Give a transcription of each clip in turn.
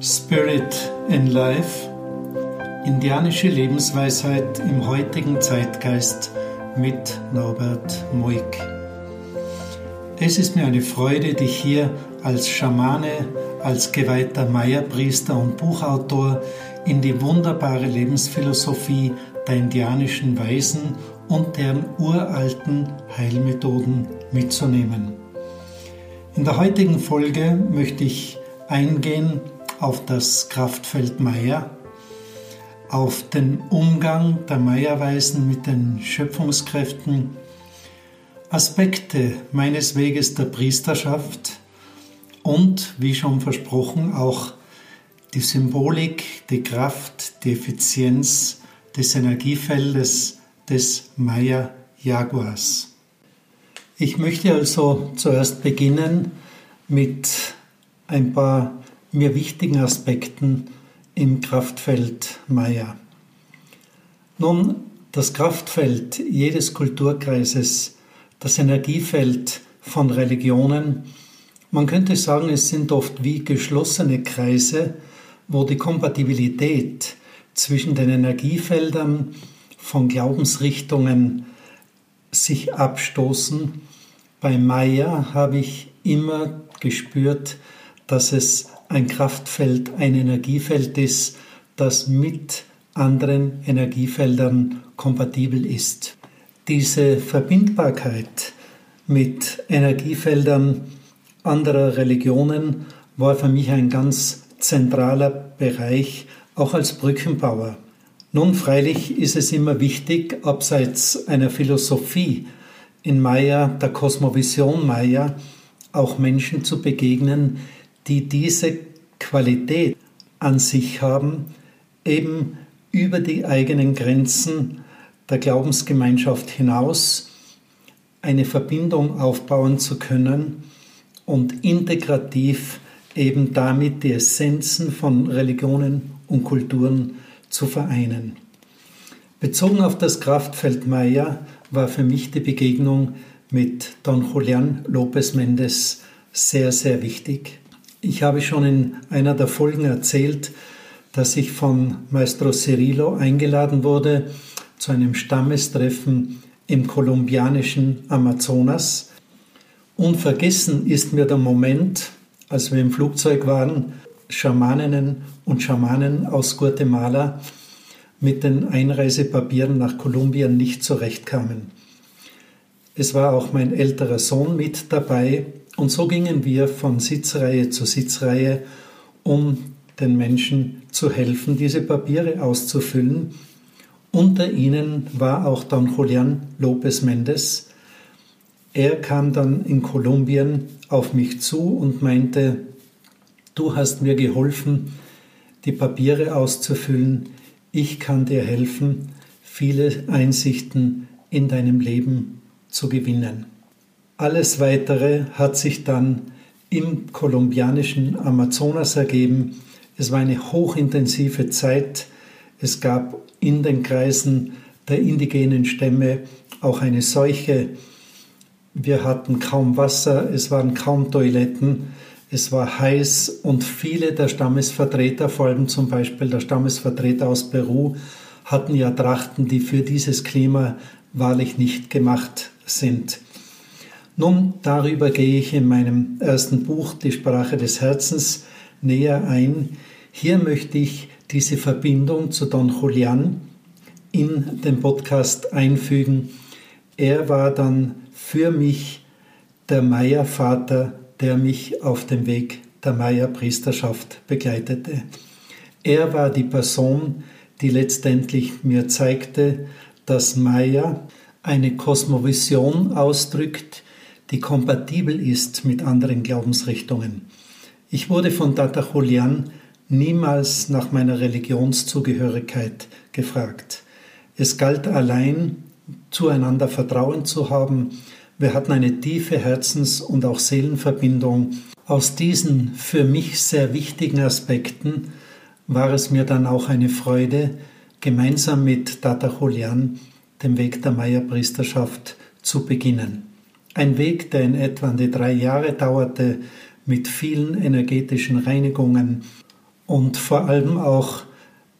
Spirit in Life, indianische Lebensweisheit im heutigen Zeitgeist mit Norbert Moik. Es ist mir eine Freude, dich hier als Schamane, als geweihter Maya-Priester und Buchautor in die wunderbare Lebensphilosophie der indianischen Weisen und deren uralten Heilmethoden mitzunehmen. In der heutigen Folge möchte ich eingehen auf das Kraftfeld Meier, auf den Umgang der Meierweisen mit den Schöpfungskräften, Aspekte meines Weges der Priesterschaft und, wie schon versprochen, auch die Symbolik, die Kraft, die Effizienz des Energiefeldes des Maya-Jaguars. Ich möchte also zuerst beginnen mit ein paar mir wichtigen Aspekten im Kraftfeld Maya. Nun, das Kraftfeld jedes Kulturkreises, das Energiefeld von Religionen, man könnte sagen, es sind oft wie geschlossene Kreise, wo die Kompatibilität zwischen den Energiefeldern von Glaubensrichtungen sich abstoßen. Bei Maya habe ich immer gespürt, dass es ein Kraftfeld, ein Energiefeld ist, das mit anderen Energiefeldern kompatibel ist. Diese Verbindbarkeit mit Energiefeldern anderer Religionen war für mich ein ganz zentraler Bereich, auch als Brückenbauer. Nun freilich ist es immer wichtig, abseits einer Philosophie in Maya, der Kosmovision Maya, auch Menschen zu begegnen, die diese Qualität an sich haben, eben über die eigenen Grenzen der Glaubensgemeinschaft hinaus eine Verbindung aufbauen zu können und integrativ eben damit die Essenzen von Religionen und Kulturen zu vereinen. Bezogen auf das Kraftfeld Maya war für mich die Begegnung mit Don Julian López Méndez sehr, sehr wichtig. Ich habe schon in einer der Folgen erzählt, dass ich von Maestro Cirilo eingeladen wurde zu einem Stammestreffen im kolumbianischen Amazonas. Unvergessen ist mir der Moment, als wir im Flugzeug waren, Schamaninnen und Schamanen aus Guatemala mit den Einreisepapieren nach Kolumbien nicht zurechtkamen. Es war auch mein älterer Sohn mit dabei und so gingen wir von Sitzreihe zu Sitzreihe, um den Menschen zu helfen, diese Papiere auszufüllen. Unter ihnen war auch Don Julian López Méndez. Er kam dann in Kolumbien auf mich zu und meinte, du hast mir geholfen, die Papiere auszufüllen, ich kann dir helfen, viele Einsichten in deinem Leben zu gewinnen. Alles Weitere hat sich dann im kolumbianischen Amazonas ergeben. Es war eine hochintensive Zeit. Es gab in den Kreisen der indigenen Stämme auch eine Seuche. Wir hatten kaum Wasser, es waren kaum Toiletten, es war heiß und viele der Stammesvertreter, vor allem zum Beispiel der Stammesvertreter aus Peru, hatten ja Trachten, die für dieses Klima wahrlich nicht gemacht sind. Nun, darüber gehe ich in meinem ersten Buch, Die Sprache des Herzens, näher ein. Hier möchte ich diese Verbindung zu Don Julian in den Podcast einfügen. Er war dann für mich der Maya-Vater, der mich auf dem Weg der Maya-Priesterschaft begleitete. Er war die Person, die letztendlich mir zeigte, dass Maya eine Kosmovision ausdrückt, die kompatibel ist mit anderen Glaubensrichtungen. Ich wurde von Tata Julian niemals nach meiner Religionszugehörigkeit gefragt. Es galt allein, zueinander Vertrauen zu haben. Wir hatten eine tiefe Herzens- und auch Seelenverbindung. Aus diesen für mich sehr wichtigen Aspekten war es mir dann auch eine Freude, gemeinsam mit Tata Julian den Weg der Maya-Priesterschaft zu beginnen. Ein Weg, der in etwa die drei Jahre dauerte, mit vielen energetischen Reinigungen und vor allem auch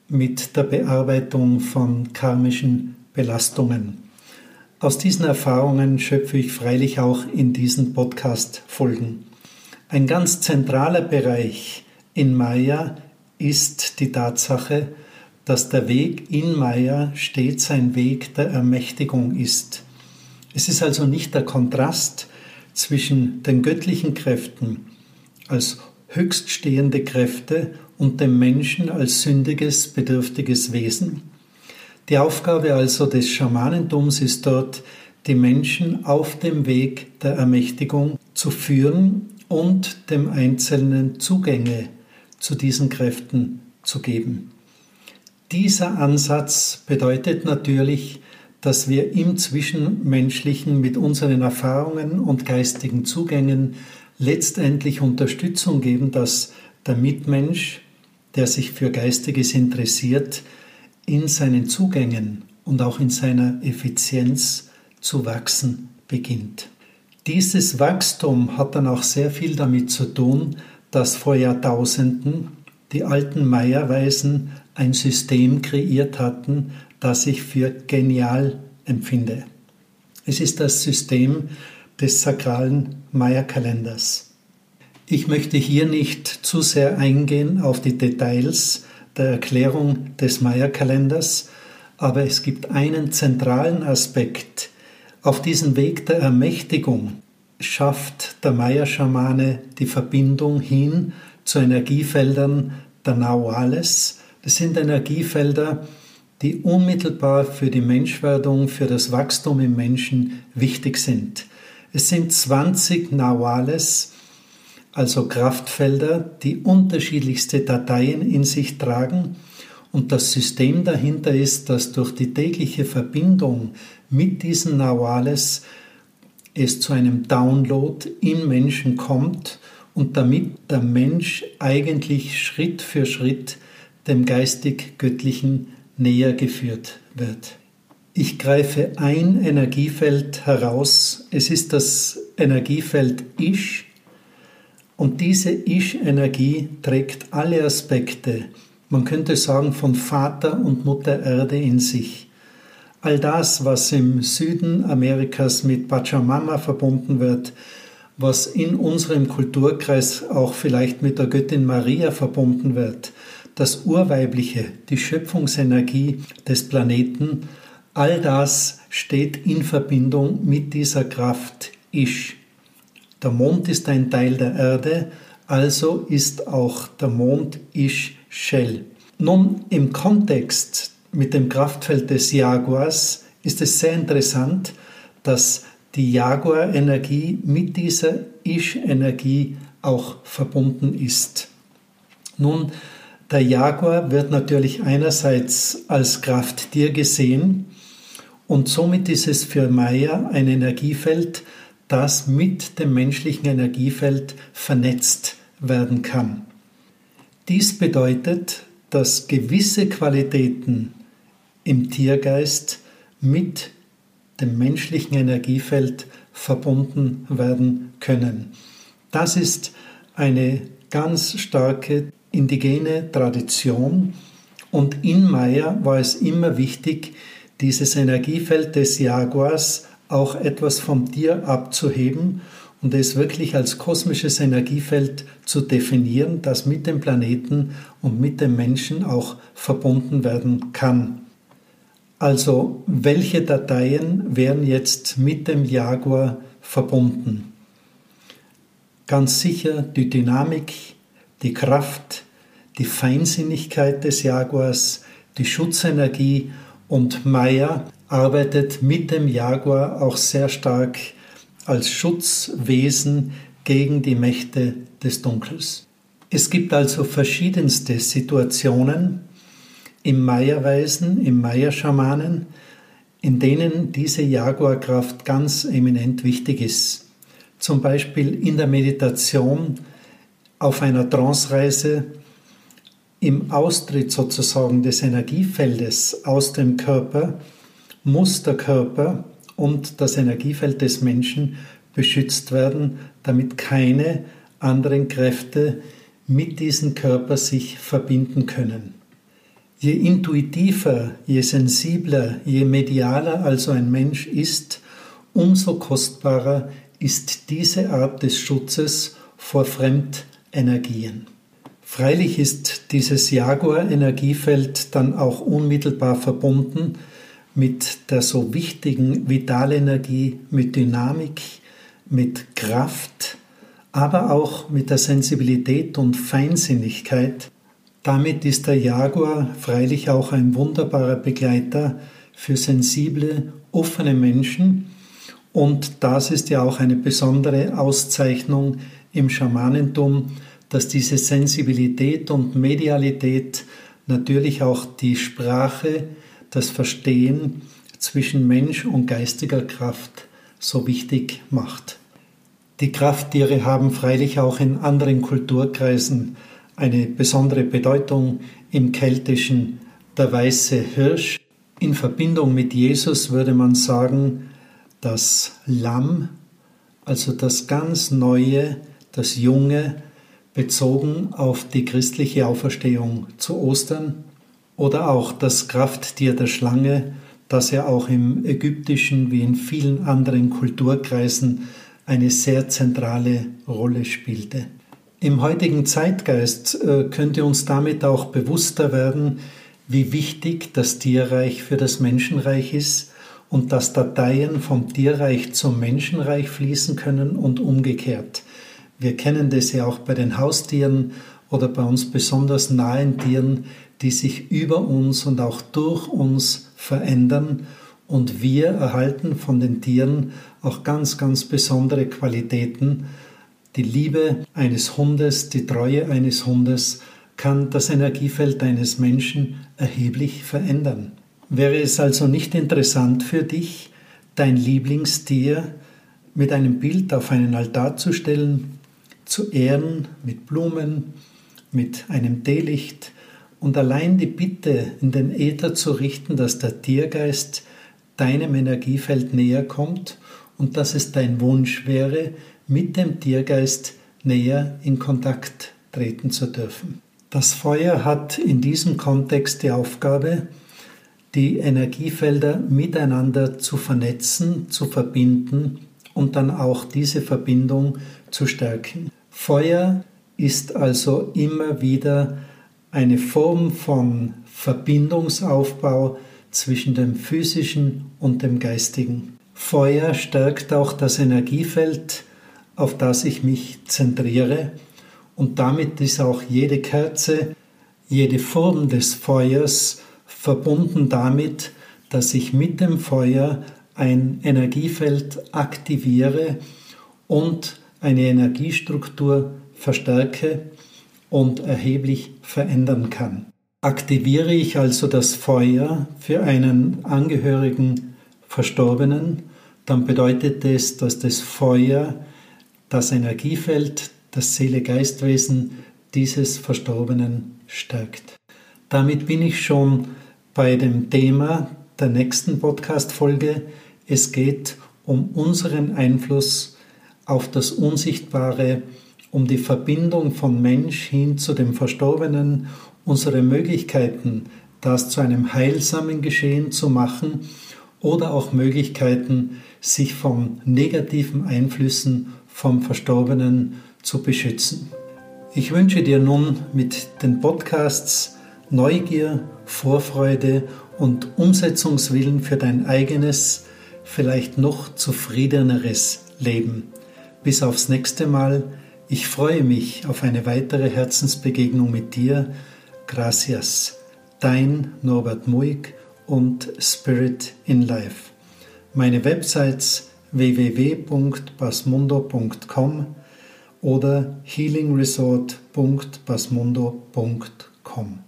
mit der Bearbeitung von karmischen Belastungen. Aus diesen Erfahrungen schöpfe ich freilich auch in diesen Podcast-Folgen. Ein ganz zentraler Bereich in Maya ist die Tatsache, dass der Weg in Maya stets ein Weg der Ermächtigung ist. Es ist also nicht der Kontrast zwischen den göttlichen Kräften als höchststehende Kräfte und dem Menschen als sündiges, bedürftiges Wesen. Die Aufgabe also des Schamanentums ist dort, die Menschen auf dem Weg der Ermächtigung zu führen und dem Einzelnen Zugänge zu diesen Kräften zu geben. Dieser Ansatz bedeutet natürlich, dass wir im Zwischenmenschlichen mit unseren Erfahrungen und geistigen Zugängen letztendlich Unterstützung geben, dass der Mitmensch, der sich für Geistiges interessiert, in seinen Zugängen und auch in seiner Effizienz zu wachsen beginnt. Dieses Wachstum hat dann auch sehr viel damit zu tun, dass vor Jahrtausenden die alten Meierweisen ein System kreiert hatten, das ich für genial empfinde. Es ist das System des sakralen Maya-Kalenders. Ich möchte hier nicht zu sehr eingehen auf die Details der Erklärung des Maya-Kalenders, aber es gibt einen zentralen Aspekt. Auf diesem Weg der Ermächtigung schafft der Maya-Schamane die Verbindung hin zu Energiefeldern der Nauales. Das sind Energiefelder, die unmittelbar für die Menschwerdung, für das Wachstum im Menschen wichtig sind. Es sind 20 Nawales, also Kraftfelder, die unterschiedlichste Dateien in sich tragen. Und das System dahinter ist, dass durch die tägliche Verbindung mit diesen Nawales es zu einem Download im Menschen kommt und damit der Mensch eigentlich Schritt für Schritt dem geistig-göttlichen näher geführt wird. Ich greife ein Energiefeld heraus. Es ist das Energiefeld Ich. Und diese Ich-Energie trägt alle Aspekte, man könnte sagen, von Vater und Mutter Erde in sich. All das, was im Süden Amerikas mit Pachamama verbunden wird, was in unserem Kulturkreis auch vielleicht mit der Göttin Maria verbunden wird, das Urweibliche, die Schöpfungsenergie des Planeten, all das steht in Verbindung mit dieser Kraft Ish. Der Mond ist ein Teil der Erde, also ist auch der Mond Ish Shell. Nun, im Kontext mit dem Kraftfeld des Jaguars ist es sehr interessant, dass die Jaguar-Energie mit dieser Ish-Energie auch verbunden ist. Nun, der Jaguar wird natürlich einerseits als Krafttier gesehen und somit ist es für Maya ein Energiefeld, das mit dem menschlichen Energiefeld vernetzt werden kann. Dies bedeutet, dass gewisse Qualitäten im Tiergeist mit dem menschlichen Energiefeld verbunden werden können. Das ist eine ganz starke indigene Tradition und in Maya war es immer wichtig, dieses Energiefeld des Jaguars auch etwas vom Tier abzuheben und es wirklich als kosmisches Energiefeld zu definieren, das mit dem Planeten und mit dem Menschen auch verbunden werden kann. Also welche Dateien werden jetzt mit dem Jaguar verbunden? Ganz sicher die Dynamik, die Kraft, die Feinsinnigkeit des Jaguars, die Schutzenergie und Maya arbeitet mit dem Jaguar auch sehr stark als Schutzwesen gegen die Mächte des Dunkels. Es gibt also verschiedenste Situationen im Maya-Weisen, im Maya-Schamanen, in denen diese Jaguarkraft ganz eminent wichtig ist. Zum Beispiel in der Meditation auf einer Trance-Reise im Austritt sozusagen des Energiefeldes aus dem Körper muss der Körper und das Energiefeld des Menschen beschützt werden, damit keine anderen Kräfte mit diesem Körper sich verbinden können. Je intuitiver, je sensibler, je medialer also ein Mensch ist, umso kostbarer ist diese Art des Schutzes vor Fremdenergien. Freilich ist dieses Jaguar-Energiefeld dann auch unmittelbar verbunden mit der so wichtigen Vitalenergie, mit Dynamik, mit Kraft, aber auch mit der Sensibilität und Feinsinnigkeit, damit ist der Jaguar freilich auch ein wunderbarer Begleiter für sensible, offene Menschen und das ist ja auch eine besondere Auszeichnung im Schamanentum, dass diese Sensibilität und Medialität natürlich auch die Sprache, das Verstehen zwischen Mensch und geistiger Kraft so wichtig macht. Die Krafttiere haben freilich auch in anderen Kulturkreisen eine besondere Bedeutung im Keltischen der weiße Hirsch. In Verbindung mit Jesus würde man sagen, das Lamm, also das ganz Neue, das Junge, bezogen auf die christliche Auferstehung zu Ostern, oder auch das Krafttier der Schlange, das ja auch im ägyptischen wie in vielen anderen Kulturkreisen eine sehr zentrale Rolle spielte. Im heutigen Zeitgeist äh, könnte uns damit auch bewusster werden, wie wichtig das Tierreich für das Menschenreich ist und dass Dateien vom Tierreich zum Menschenreich fließen können und umgekehrt. Wir kennen das ja auch bei den Haustieren oder bei uns besonders nahen Tieren, die sich über uns und auch durch uns verändern und wir erhalten von den Tieren auch ganz, ganz besondere Qualitäten, die Liebe eines Hundes, die Treue eines Hundes kann das Energiefeld eines Menschen erheblich verändern. Wäre es also nicht interessant für dich, dein Lieblingstier mit einem Bild auf einen Altar zu stellen, zu ehren mit Blumen, mit einem Teelicht und allein die Bitte in den Äther zu richten, dass der Tiergeist deinem Energiefeld näher kommt und dass es dein Wunsch wäre, mit dem Tiergeist näher in Kontakt treten zu dürfen. Das Feuer hat in diesem Kontext die Aufgabe, die Energiefelder miteinander zu vernetzen, zu verbinden und dann auch diese Verbindung zu stärken. Feuer ist also immer wieder eine Form von Verbindungsaufbau zwischen dem physischen und dem geistigen. Feuer stärkt auch das Energiefeld auf das ich mich zentriere. Und damit ist auch jede Kerze, jede Form des Feuers verbunden damit, dass ich mit dem Feuer ein Energiefeld aktiviere und eine Energiestruktur verstärke und erheblich verändern kann. Aktiviere ich also das Feuer für einen Angehörigen Verstorbenen, dann bedeutet es, dass das Feuer das Energiefeld, das Seele-Geistwesen dieses Verstorbenen stärkt. Damit bin ich schon bei dem Thema der nächsten Podcast-Folge. Es geht um unseren Einfluss auf das Unsichtbare, um die Verbindung von Mensch hin zu dem Verstorbenen, unsere Möglichkeiten, das zu einem heilsamen Geschehen zu machen oder auch Möglichkeiten, sich von negativen Einflüssen vom Verstorbenen zu beschützen. Ich wünsche dir nun mit den Podcasts Neugier, Vorfreude und Umsetzungswillen für dein eigenes, vielleicht noch zufriedeneres Leben. Bis aufs nächste Mal. Ich freue mich auf eine weitere Herzensbegegnung mit dir. Gracias. Dein Norbert Muig und Spirit in Life. Meine Websites www.basmundo.com oder healingresort.basmundo.com.